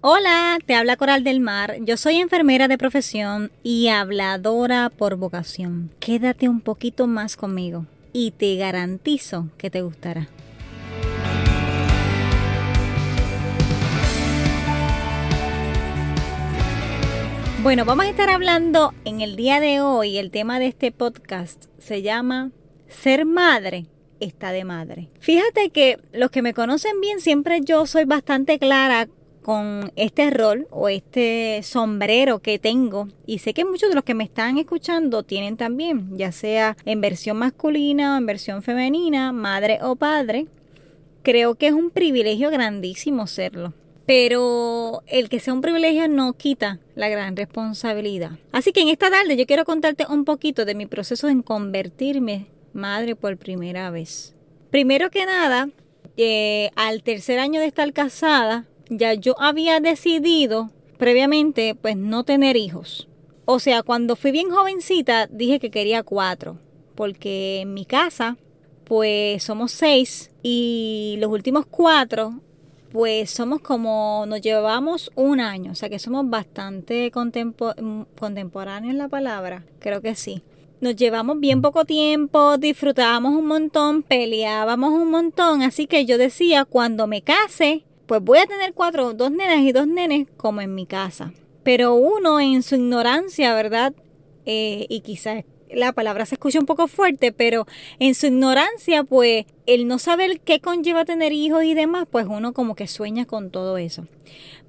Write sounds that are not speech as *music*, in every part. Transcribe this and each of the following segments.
Hola, te habla Coral del Mar. Yo soy enfermera de profesión y habladora por vocación. Quédate un poquito más conmigo y te garantizo que te gustará. Bueno, vamos a estar hablando en el día de hoy, el tema de este podcast se llama Ser madre está de madre. Fíjate que los que me conocen bien, siempre yo soy bastante clara con este rol o este sombrero que tengo y sé que muchos de los que me están escuchando tienen también, ya sea en versión masculina o en versión femenina, madre o padre. Creo que es un privilegio grandísimo serlo. Pero el que sea un privilegio no quita la gran responsabilidad. Así que en esta tarde yo quiero contarte un poquito de mi proceso en convertirme madre por primera vez. Primero que nada, eh, al tercer año de estar casada, ya yo había decidido previamente pues no tener hijos. O sea, cuando fui bien jovencita dije que quería cuatro, porque en mi casa pues somos seis y los últimos cuatro pues somos como nos llevamos un año, o sea que somos bastante contemporáneos en la palabra, creo que sí. Nos llevamos bien poco tiempo, disfrutábamos un montón, peleábamos un montón, así que yo decía, cuando me case, pues voy a tener cuatro, dos nenas y dos nenes como en mi casa. Pero uno en su ignorancia, ¿verdad? Eh, y quizás la palabra se escucha un poco fuerte, pero en su ignorancia, pues el no saber qué conlleva tener hijos y demás, pues uno como que sueña con todo eso.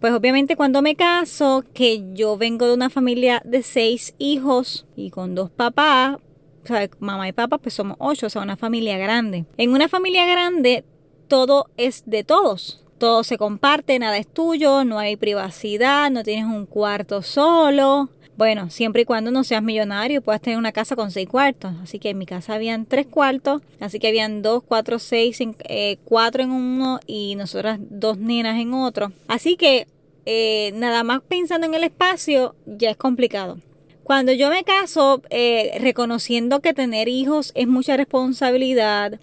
Pues obviamente cuando me caso, que yo vengo de una familia de seis hijos y con dos papás, o sea, mamá y papá, pues somos ocho, o sea, una familia grande. En una familia grande, todo es de todos todo se comparte, nada es tuyo, no hay privacidad, no tienes un cuarto solo. Bueno, siempre y cuando no seas millonario puedas tener una casa con seis cuartos. Así que en mi casa habían tres cuartos, así que habían dos, cuatro, seis, eh, cuatro en uno y nosotras dos nenas en otro. Así que eh, nada más pensando en el espacio ya es complicado. Cuando yo me caso, eh, reconociendo que tener hijos es mucha responsabilidad,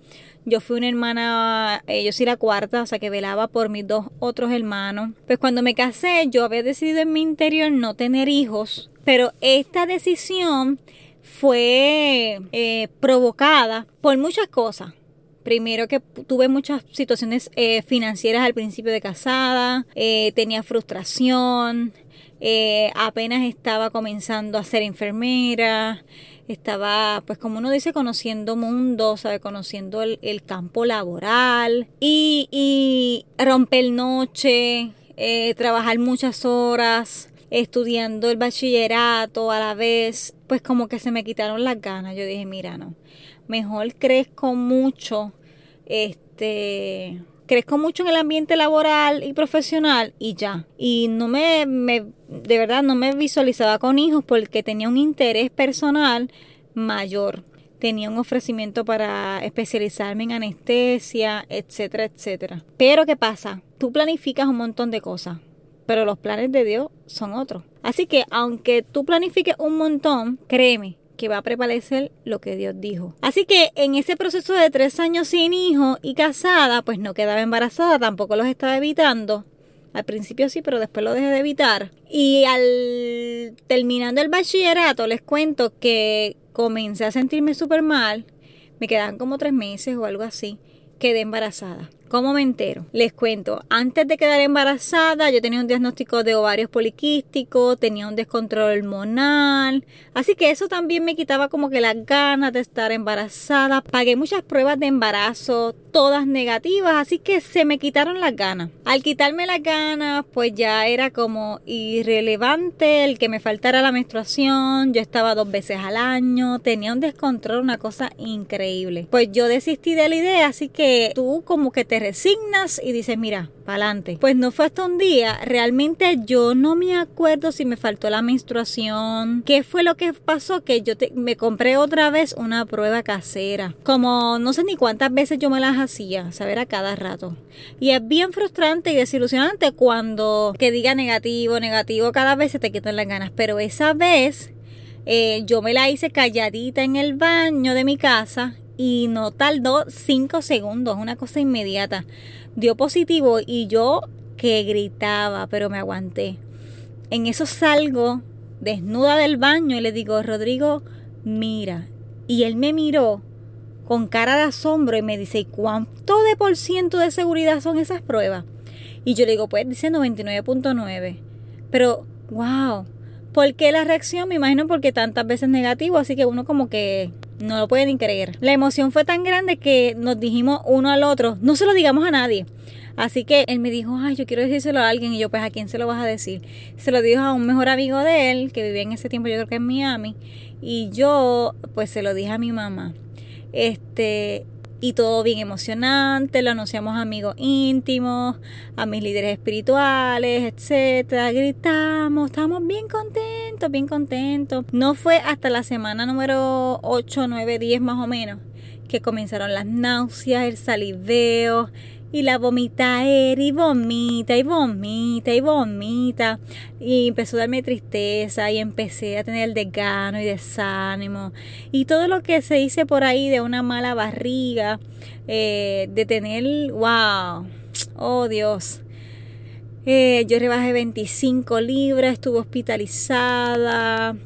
yo fui una hermana, eh, yo soy la cuarta, o sea que velaba por mis dos otros hermanos. Pues cuando me casé, yo había decidido en mi interior no tener hijos, pero esta decisión fue eh, provocada por muchas cosas. Primero que tuve muchas situaciones eh, financieras al principio de casada, tenía frustración, apenas estaba comenzando a ser enfermera, estaba, pues como uno dice, conociendo mundo, ¿sabe? Conociendo el, campo laboral y, y romper noche, eh, trabajar muchas horas, estudiando el bachillerato a la vez, pues como que se me quitaron las ganas. Yo dije, mira, no, mejor crezco mucho, este crezco mucho en el ambiente laboral y profesional y ya. Y no me, de verdad, no me visualizaba con hijos porque tenía un interés personal mayor. Tenía un ofrecimiento para especializarme en anestesia, etcétera, etcétera. Pero ¿qué pasa? Tú planificas un montón de cosas, pero los planes de Dios son otros. Así que aunque tú planifiques un montón, créeme, que va a prevalecer lo que Dios dijo. Así que en ese proceso de tres años sin hijo y casada, pues no quedaba embarazada, tampoco los estaba evitando. Al principio sí, pero después lo dejé de evitar. Y al terminando el bachillerato, les cuento que comencé a sentirme súper mal. Me quedaban como tres meses o algo así. Quedé embarazada. ¿Cómo me entero? Les cuento, antes de quedar embarazada yo tenía un diagnóstico de ovarios poliquísticos, tenía un descontrol hormonal, así que eso también me quitaba como que las ganas de estar embarazada. Pagué muchas pruebas de embarazo, todas negativas, así que se me quitaron las ganas. Al quitarme las ganas, pues ya era como irrelevante el que me faltara la menstruación, yo estaba dos veces al año, tenía un descontrol, una cosa increíble. Pues yo desistí de la idea, así que tú como que te resignas y dices, mira, para adelante. Pues no fue hasta un día, realmente yo no me acuerdo si me faltó la menstruación, qué fue lo que pasó, que yo me compré otra vez una prueba casera. Como no sé ni cuántas veces yo me las hacía, saber a cada rato. Y es bien frustrante y desilusionante cuando que diga negativo, negativo, cada vez se te quitan las ganas. Pero esa vez eh, yo me la hice calladita en el baño de mi casa y no tardó cinco segundos, una cosa inmediata. Dio positivo y yo que gritaba, pero me aguanté. En eso salgo desnuda del baño y le digo, Rodrigo, mira. Y él me miró con cara de asombro y me dice, ¿y cuánto de por ciento de seguridad son esas pruebas? Y yo le digo, pues dice 99.9. Pero, wow. ¿Por qué la reacción? Me imagino porque tantas veces negativo, así que uno como que no lo puede ni creer. La emoción fue tan grande que nos dijimos uno al otro, no se lo digamos a nadie. Así que él me dijo, ay, yo quiero decírselo a alguien. Y yo, pues, ¿a quién se lo vas a decir? Se lo dijo a un mejor amigo de él, que vivía en ese tiempo, yo creo que en Miami. Y yo, pues, se lo dije a mi mamá. Este, y todo bien emocionante, lo anunciamos a amigos íntimos, a mis líderes espirituales, etcétera, gritamos, estamos bien contentos, bien contentos. No fue hasta la semana número 8, 9, 10 más o menos que comenzaron las náuseas, el saliveo, y la vomita era y vomita y vomita y vomita. Y empezó a darme tristeza y empecé a tener desgano y desánimo. Y todo lo que se dice por ahí de una mala barriga, eh, de tener, wow, oh Dios. Eh, yo rebajé 25 libras, estuve hospitalizada,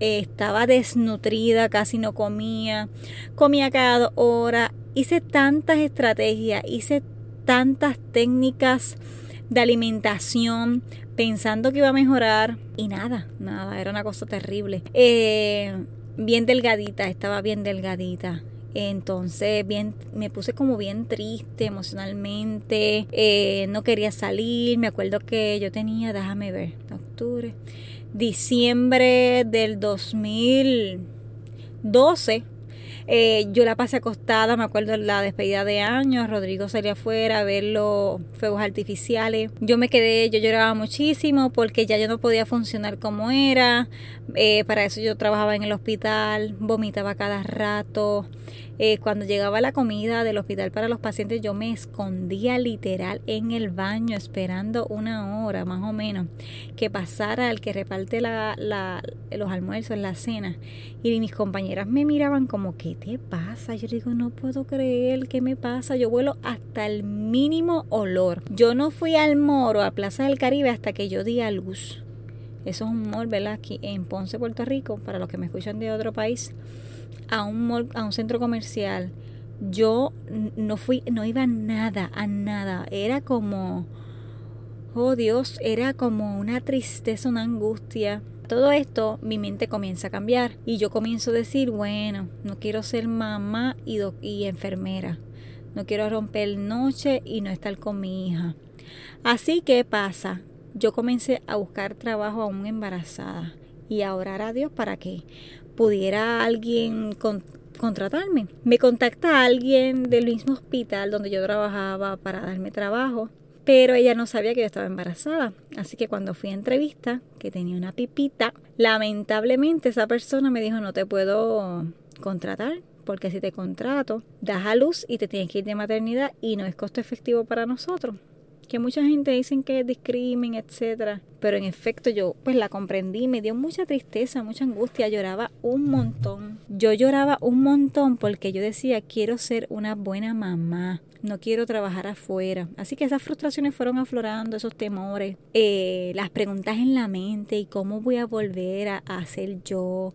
eh, estaba desnutrida, casi no comía, comía cada dos horas, hice tantas estrategias, hice tantas técnicas de alimentación pensando que iba a mejorar y nada, nada, era una cosa terrible. Eh, bien delgadita, estaba bien delgadita. Entonces bien, me puse como bien triste emocionalmente, eh, no quería salir, me acuerdo que yo tenía, déjame ver, octubre, diciembre del 2012 eh, yo la pasé acostada, me acuerdo de la despedida de años, Rodrigo salía afuera a ver los fuegos artificiales. Yo me quedé, yo lloraba muchísimo porque ya yo no podía funcionar como era. Eh, para eso yo trabajaba en el hospital, vomitaba cada rato. Eh, cuando llegaba la comida del hospital para los pacientes, yo me escondía literal en el baño esperando una hora más o menos que pasara el que reparte la, los almuerzos, la cena. Y mis compañeras me miraban como, ¿qué te pasa? Yo digo, no puedo creer, ¿qué me pasa? Yo vuelo hasta el mínimo olor. Yo no fui al moro, a Plaza del Caribe, hasta que yo di a luz. Eso es un mall, ¿verdad? Aquí en Ponce, Puerto Rico, para los que me escuchan de otro país a un a un centro comercial, yo no fui, no iba a nada, a nada. Era como, oh Dios, era como una tristeza, una angustia. Todo esto, mi mente comienza a cambiar y yo comienzo a decir, bueno, no quiero ser mamá y, y enfermera. No quiero romper noche y no estar con mi hija. Así que pasa, yo comencé a buscar trabajo aún embarazada y a orar a Dios para que pudiera alguien contratarme. Me contacta alguien del mismo hospital donde yo trabajaba para darme trabajo, pero ella no sabía que yo estaba embarazada. Así que cuando fui a entrevista, que tenía una pipita, lamentablemente esa persona me dijo no te puedo contratar porque si te contrato, das a luz y te tienes que ir de maternidad y no es costo efectivo para nosotros que mucha gente dicen que es discrimen, etcétera, pero en efecto yo pues la comprendí, me dio mucha tristeza, mucha angustia, lloraba un montón. Yo lloraba un montón porque yo decía, quiero ser una buena mamá, no quiero trabajar afuera. Así que esas frustraciones fueron aflorando, esos temores, eh, las preguntas en la mente y cómo voy a volver a, a ser yo,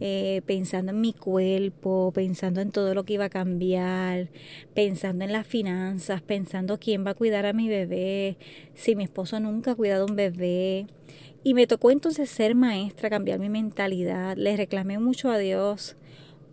eh, pensando en mi cuerpo, pensando en todo lo que iba a cambiar, pensando en las finanzas, pensando quién va a cuidar a mi bebé, si mi esposo nunca ha cuidado a un bebé. Y me tocó entonces ser maestra, cambiar mi mentalidad. Le reclamé mucho a Dios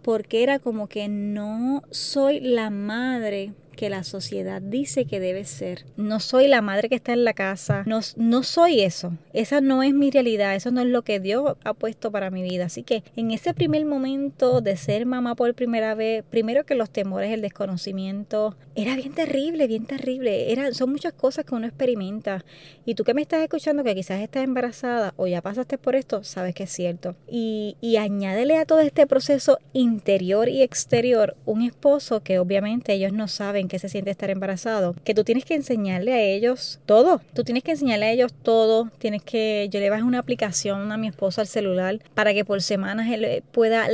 porque era como que no soy la madre que la sociedad dice que debe ser. No soy la madre que está en la casa, no, no soy eso. Esa no es mi realidad, eso no es lo que Dios ha puesto para mi vida. Así que en ese primer momento de ser mamá por primera vez, primero que los temores, el desconocimiento, era bien terrible, bien terrible. Era, son muchas cosas que uno experimenta. Y tú que me estás escuchando que quizás estás embarazada o ya pasaste por esto, sabes que es cierto. Y, y añádele a todo este proceso interior y exterior un esposo que obviamente ellos no saben que se siente estar embarazado, que tú tienes que enseñarle a ellos todo, tú tienes que enseñarle a ellos todo, tienes que, yo le bajé una aplicación a mi esposo al celular para que por semanas él pueda,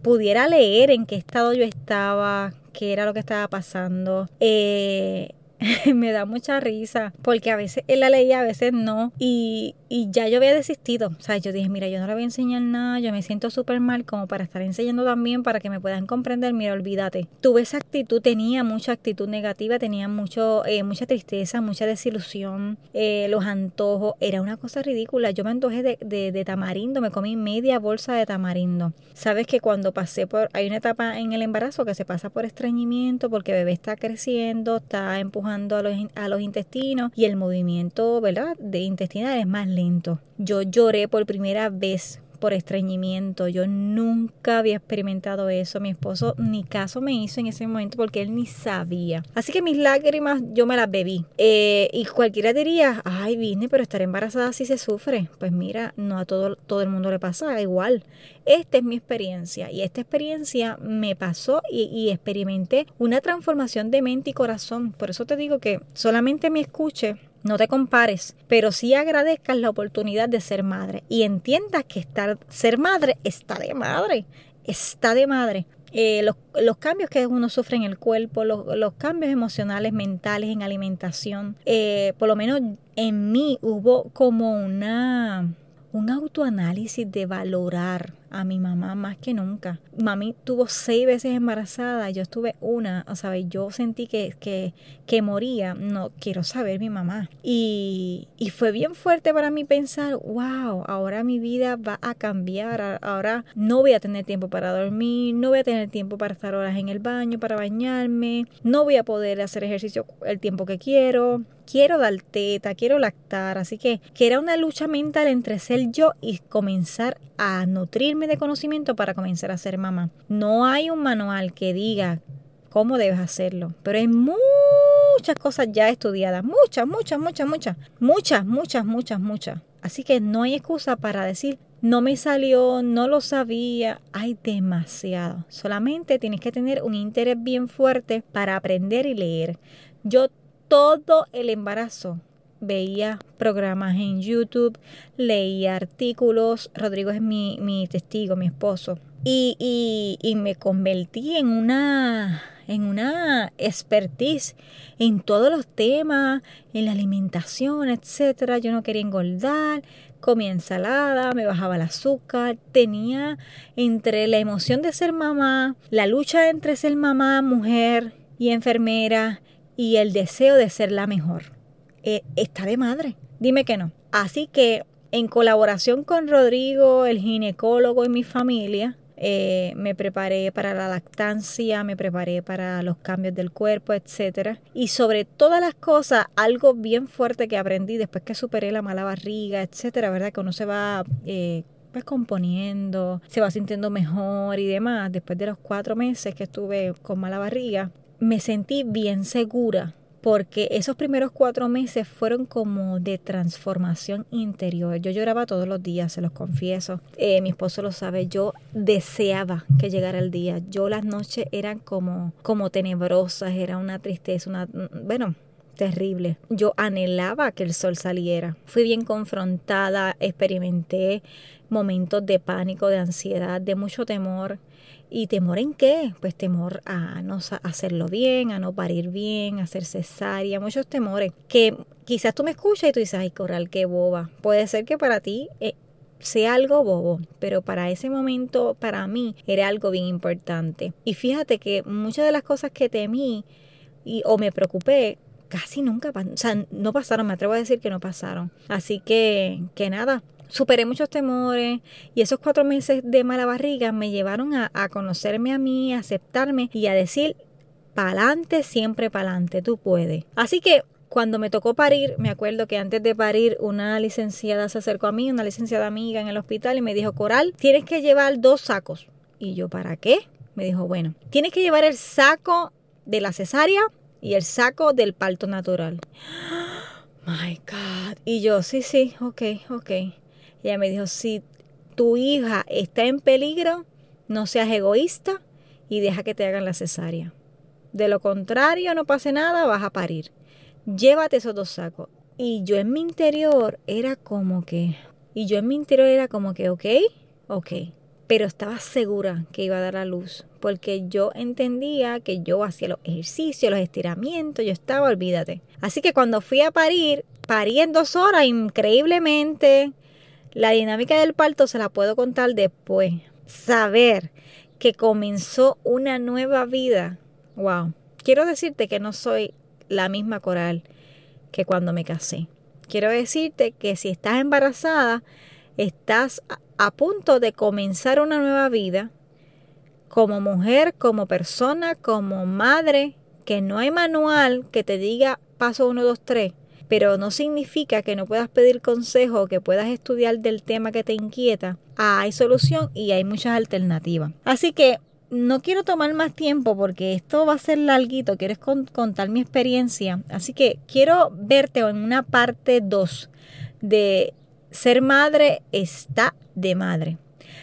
pudiera leer en qué estado yo estaba, qué era lo que estaba pasando. Eh, *laughs* me da mucha risa porque a veces él la leía, a veces no. Y, y ya yo había desistido. O sea, yo dije, mira, yo no le voy a enseñar nada, yo me siento súper mal como para estar enseñando también para que me puedan comprender. Mira, olvídate. Tuve esa actitud, tenía mucha actitud negativa, tenía mucho, eh, mucha tristeza, mucha desilusión, eh, los antojos. Era una cosa ridícula. Yo me antojé de, de, tamarindo, me comí media bolsa de tamarindo. Sabes que cuando pasé por, hay una etapa en el embarazo que se pasa por estreñimiento porque el bebé está creciendo, está empujando a los, a los intestinos y el movimiento, ¿verdad? De intestinal es más lento. Yo lloré por primera vez por estreñimiento. Yo nunca había experimentado eso. Mi esposo ni caso me hizo en ese momento porque él ni sabía. Así que mis lágrimas yo me las bebí. Eh, y cualquiera diría, ay, vine, pero estar embarazada sí se sufre. Pues mira, no a todo, todo el mundo le pasa igual. Esta es mi experiencia y esta experiencia me pasó y, y experimenté una transformación de mente y corazón. Por eso te digo que solamente me escuche no te compares, pero sí agradezcas la oportunidad de ser madre y entiendas que estar, ser madre está de madre, está de madre. Eh, los, cambios que uno sufre en el cuerpo, los, cambios emocionales, mentales, en alimentación, eh, por lo menos en mí hubo como una, un autoanálisis de valorar a mi mamá más que nunca. Mami tuvo seis veces embarazada, yo estuve una, o sea, yo sentí que, que, que moría, no quiero saber mi mamá. Y, y, fue bien fuerte para mí pensar, wow, ahora mi vida va a cambiar, ahora no voy a tener tiempo para dormir, no voy a tener tiempo para estar horas en el baño, para bañarme, no voy a poder hacer ejercicio el tiempo que quiero quiero dar teta, quiero lactar, así que que era una lucha mental entre ser yo y comenzar a nutrirme de conocimiento para comenzar a ser mamá. No hay un manual que diga cómo debes hacerlo, pero hay muchas cosas ya estudiadas, muchas, muchas, muchas, muchas, muchas, muchas, muchas, muchas. Así que no hay excusa para decir, no me salió, no lo sabía, hay demasiado. Solamente tienes que tener un interés bien fuerte para aprender y leer. Yo todo el embarazo. Veía programas en YouTube, leía artículos, Rodrigo es mi, mi testigo, mi esposo, y, y, me convertí en una, en una expertise en todos los temas, en la alimentación, etcétera. Yo no quería engordar, comía ensalada, me bajaba el azúcar, tenía entre la emoción de ser mamá, la lucha entre ser mamá, mujer y enfermera y el deseo de ser la mejor. Eh, está de madre. Dime que no. Así que en colaboración con Rodrigo, el ginecólogo y mi familia, eh, me preparé para la lactancia, me preparé para los cambios del cuerpo, etc. Y sobre todas las cosas, algo bien fuerte que aprendí después que superé la mala barriga, etcétera, ¿verdad? Que uno se va eh, pues componiendo, se va sintiendo mejor y demás. Después de los cuatro meses que estuve con mala barriga, me sentí bien segura porque esos primeros cuatro meses fueron como de transformación interior. Yo lloraba todos los días, se los confieso. Eh, mi esposo lo sabe, yo deseaba que llegara el día. Yo las noches eran como, como tenebrosas, era una tristeza, una, bueno, terrible. Yo anhelaba que el sol saliera. Fui bien confrontada, experimenté momentos de pánico, de ansiedad, de mucho temor. ¿Y temor en qué? Pues temor a no hacerlo bien, a no parir bien, a hacer cesárea, muchos temores. Que quizás tú me escuchas y tú dices, ay, Coral, qué boba. Puede ser que para ti eh, sea algo bobo, pero para ese momento, para mí, era algo bien importante. Y fíjate que muchas de las cosas que temí y, o me preocupé, casi nunca, o sea, no pasaron, me atrevo a decir que no pasaron. Así que, que nada, superé muchos temores y esos cuatro meses de mala barriga me llevaron a, conocerme a mí, a aceptarme y a decir, pa'lante, siempre pa'lante, tú puedes. Así que cuando me tocó parir, me acuerdo que antes de parir una licenciada se acercó a mí, una licenciada amiga en el hospital y me dijo, Coral, tienes que llevar dos sacos. Y yo, ¿para qué? Me dijo, bueno, tienes que llevar el saco de la cesárea y el saco del parto natural. *gasps* My God. Y yo, sí, sí, ok, ok. Ella me dijo, si tu hija está en peligro, no seas egoísta y deja que te hagan la cesárea. De lo contrario, no pase nada, vas a parir. Llévate esos dos sacos. Y yo en mi interior era como que, y yo en mi interior era como que, ok, ok, pero estaba segura que iba a dar a luz, porque yo entendía que yo hacía los ejercicios, los estiramientos, yo estaba, olvídate. Así que cuando fui a parir, parí en dos horas, increíblemente. La dinámica del parto se la puedo contar después. Saber que comenzó una nueva vida. Wow. Quiero decirte que no soy la misma coral que cuando me casé. Quiero decirte que si estás embarazada, estás a punto de comenzar una nueva vida como mujer, como persona, como madre, que no hay manual que te diga paso 1, 2, 3, pero no significa que no puedas pedir consejo o que puedas estudiar del tema que te inquieta. Hay solución y hay muchas alternativas. Así que no quiero tomar más tiempo porque esto va a ser larguito, quieres contar mi experiencia. Así que quiero verte en una parte 2 de ser madre está de madre.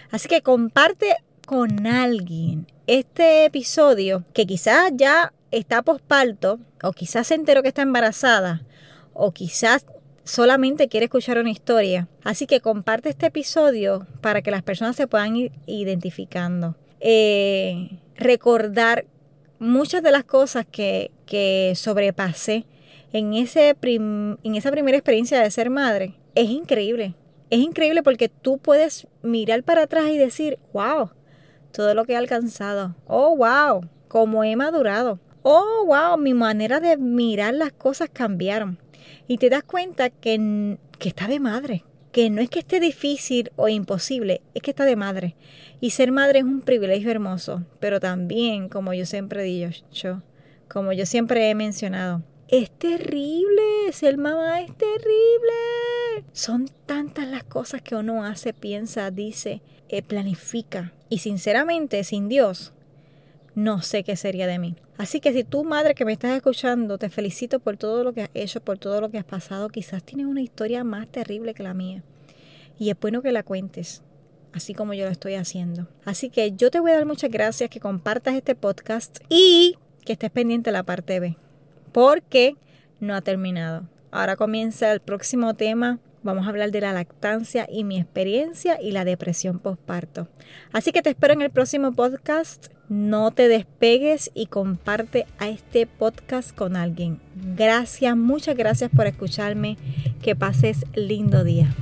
Así que comparte con alguien este episodio que quizás ya está posparto o quizás se enteró que está embarazada o quizás solamente quiere escuchar una historia. Así que comparte este episodio para que las personas se puedan ir identificando. Eh, recordar muchas de las cosas que, que sobrepasé en, ese en esa primera experiencia de ser madre es increíble. Es increíble porque tú puedes mirar para atrás y decir, wow, todo lo que he alcanzado. Oh, wow, cómo he madurado. Oh, wow, mi manera de mirar las cosas cambiaron. Y te das cuenta que, que está de madre, que no es que esté difícil o imposible, es que está de madre. Y ser madre es un privilegio hermoso, pero también, como yo siempre digo, yo, como yo siempre he mencionado, es terrible, ser mamá es terrible. Son tantas las cosas que uno hace, piensa, dice, eh, planifica. Y sinceramente, sin Dios, no sé qué sería de mí. Así que si tú, madre que me estás escuchando, te felicito por todo lo que has hecho, por todo lo que has pasado. Quizás tienes una historia más terrible que la mía. Y es bueno que la cuentes, así como yo lo estoy haciendo. Así que yo te voy a dar muchas gracias que compartas este podcast y que estés pendiente de la parte B, porque no ha terminado. Ahora comienza el próximo tema. Vamos a hablar de la lactancia y mi experiencia y la depresión postparto. Así que te espero en el próximo podcast. No te despegues y comparte a este podcast con alguien. Gracias, muchas gracias por escucharme. Que pases lindo día.